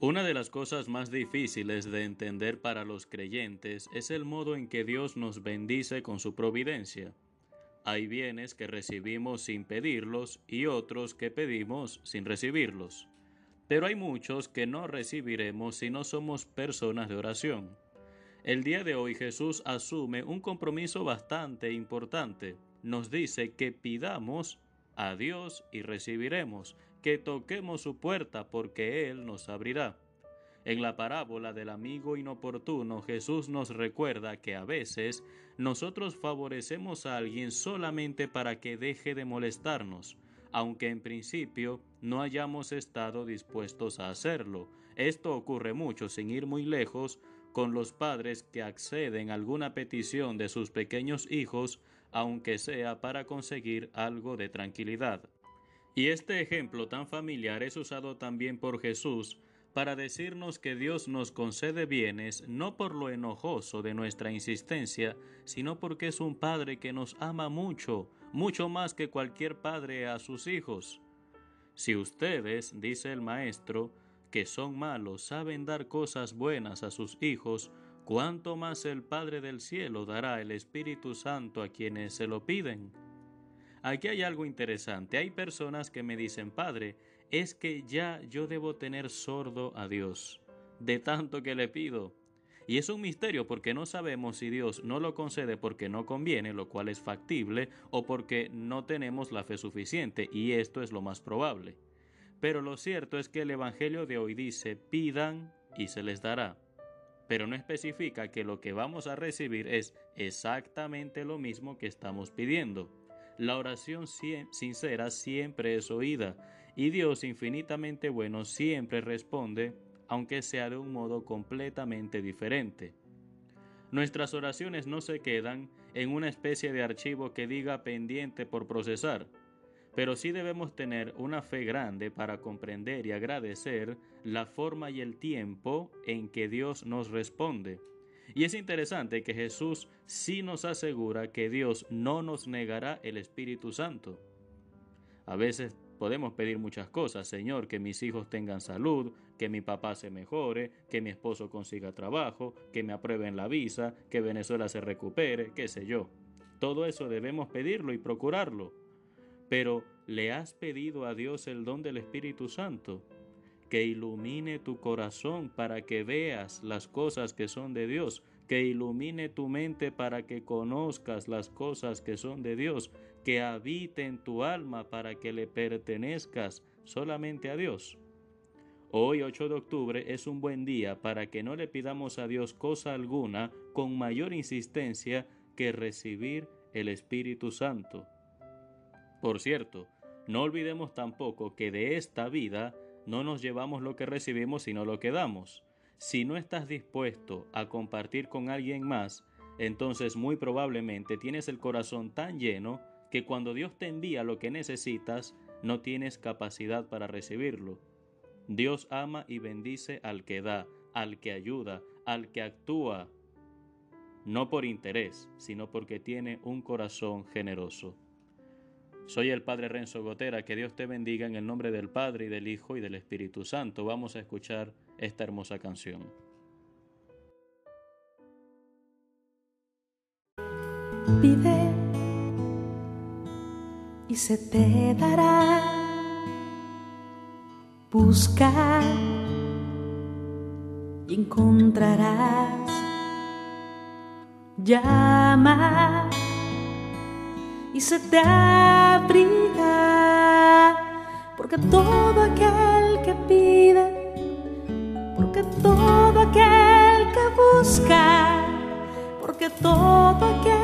Una de las cosas más difíciles de entender para los creyentes es el modo en que Dios nos bendice con su providencia. Hay bienes que recibimos sin pedirlos y otros que pedimos sin recibirlos. Pero hay muchos que no recibiremos si no somos personas de oración. El día de hoy Jesús asume un compromiso bastante importante. Nos dice que pidamos a Dios y recibiremos, que toquemos su puerta porque Él nos abrirá. En la parábola del amigo inoportuno, Jesús nos recuerda que a veces nosotros favorecemos a alguien solamente para que deje de molestarnos, aunque en principio no hayamos estado dispuestos a hacerlo. Esto ocurre mucho, sin ir muy lejos, con los padres que acceden a alguna petición de sus pequeños hijos aunque sea para conseguir algo de tranquilidad. Y este ejemplo tan familiar es usado también por Jesús para decirnos que Dios nos concede bienes no por lo enojoso de nuestra insistencia, sino porque es un Padre que nos ama mucho, mucho más que cualquier padre a sus hijos. Si ustedes, dice el Maestro, que son malos, saben dar cosas buenas a sus hijos, cuánto más el Padre del Cielo dará el Espíritu Santo a quienes se lo piden. Aquí hay algo interesante. Hay personas que me dicen, Padre, es que ya yo debo tener sordo a Dios, de tanto que le pido. Y es un misterio porque no sabemos si Dios no lo concede porque no conviene, lo cual es factible, o porque no tenemos la fe suficiente, y esto es lo más probable. Pero lo cierto es que el Evangelio de hoy dice, pidan y se les dará pero no especifica que lo que vamos a recibir es exactamente lo mismo que estamos pidiendo. La oración sincera siempre es oída y Dios infinitamente bueno siempre responde, aunque sea de un modo completamente diferente. Nuestras oraciones no se quedan en una especie de archivo que diga pendiente por procesar, pero sí debemos tener una fe grande para comprender y agradecer la forma y el tiempo en que Dios nos responde. Y es interesante que Jesús sí nos asegura que Dios no nos negará el Espíritu Santo. A veces podemos pedir muchas cosas, Señor, que mis hijos tengan salud, que mi papá se mejore, que mi esposo consiga trabajo, que me aprueben la visa, que Venezuela se recupere, qué sé yo. Todo eso debemos pedirlo y procurarlo. Pero ¿le has pedido a Dios el don del Espíritu Santo? Que ilumine tu corazón para que veas las cosas que son de Dios, que ilumine tu mente para que conozcas las cosas que son de Dios, que habite en tu alma para que le pertenezcas solamente a Dios. Hoy 8 de octubre es un buen día para que no le pidamos a Dios cosa alguna con mayor insistencia que recibir el Espíritu Santo. Por cierto, no olvidemos tampoco que de esta vida no nos llevamos lo que recibimos sino lo que damos. Si no estás dispuesto a compartir con alguien más, entonces muy probablemente tienes el corazón tan lleno que cuando Dios te envía lo que necesitas, no tienes capacidad para recibirlo. Dios ama y bendice al que da, al que ayuda, al que actúa, no por interés, sino porque tiene un corazón generoso. Soy el Padre Renzo Gotera, que Dios te bendiga en el nombre del Padre y del Hijo y del Espíritu Santo. Vamos a escuchar esta hermosa canción. Pide y se te dará. Busca y encontrarás. Llama y se te Porque todo aquel que pide, porque todo aquel que busca, porque todo aquel